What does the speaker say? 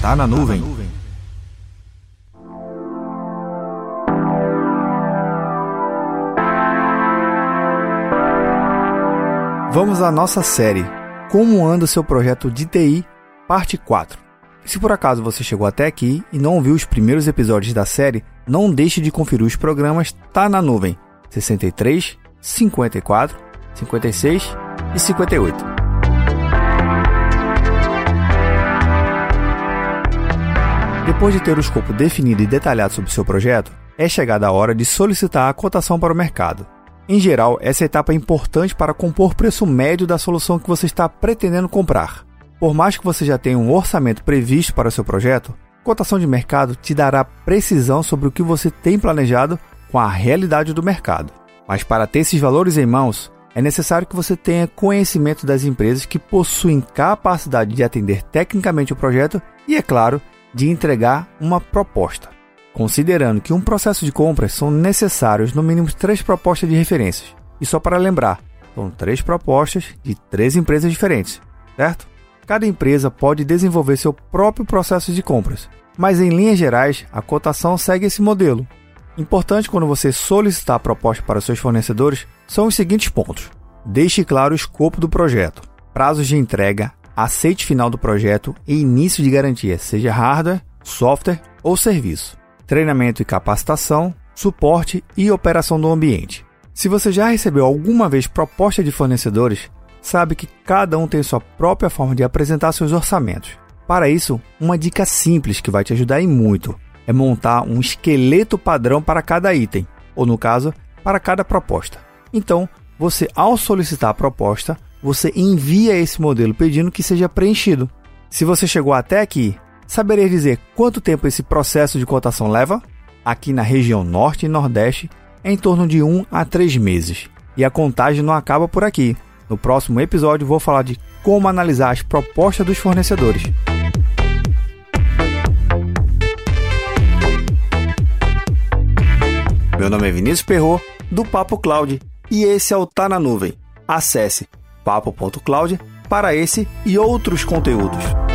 Tá na nuvem. Vamos à nossa série Como anda o seu projeto de TI, parte 4. Se por acaso você chegou até aqui e não ouviu os primeiros episódios da série, não deixe de conferir os programas Tá na Nuvem 63, 54, 56 e 58. Depois de ter o escopo definido e detalhado sobre seu projeto, é chegada a hora de solicitar a cotação para o mercado. Em geral, essa etapa é importante para compor o preço médio da solução que você está pretendendo comprar. Por mais que você já tenha um orçamento previsto para o seu projeto, cotação de mercado te dará precisão sobre o que você tem planejado com a realidade do mercado. Mas para ter esses valores em mãos, é necessário que você tenha conhecimento das empresas que possuem capacidade de atender tecnicamente o projeto e, é claro, de entregar uma proposta. Considerando que um processo de compras são necessários no mínimo três propostas de referências. E só para lembrar, são três propostas de três empresas diferentes, certo? Cada empresa pode desenvolver seu próprio processo de compras, mas em linhas gerais a cotação segue esse modelo. Importante quando você solicitar a proposta para seus fornecedores são os seguintes pontos: deixe claro o escopo do projeto, prazos de entrega, aceite final do projeto e início de garantia, seja hardware, software ou serviço, treinamento e capacitação, suporte e operação do ambiente. Se você já recebeu alguma vez proposta de fornecedores, sabe que cada um tem sua própria forma de apresentar seus orçamentos. Para isso, uma dica simples que vai te ajudar e muito é montar um esqueleto padrão para cada item, ou no caso, para cada proposta. Então, você ao solicitar a proposta, você envia esse modelo pedindo que seja preenchido. Se você chegou até aqui, saberia dizer quanto tempo esse processo de cotação leva? Aqui na região Norte e Nordeste, é em torno de 1 a 3 meses. E a contagem não acaba por aqui. No próximo episódio vou falar de como analisar as propostas dos fornecedores. Meu nome é Vinícius Perro do Papo Cloud, e esse é o Tá na Nuvem. Acesse papo.cloud para esse e outros conteúdos.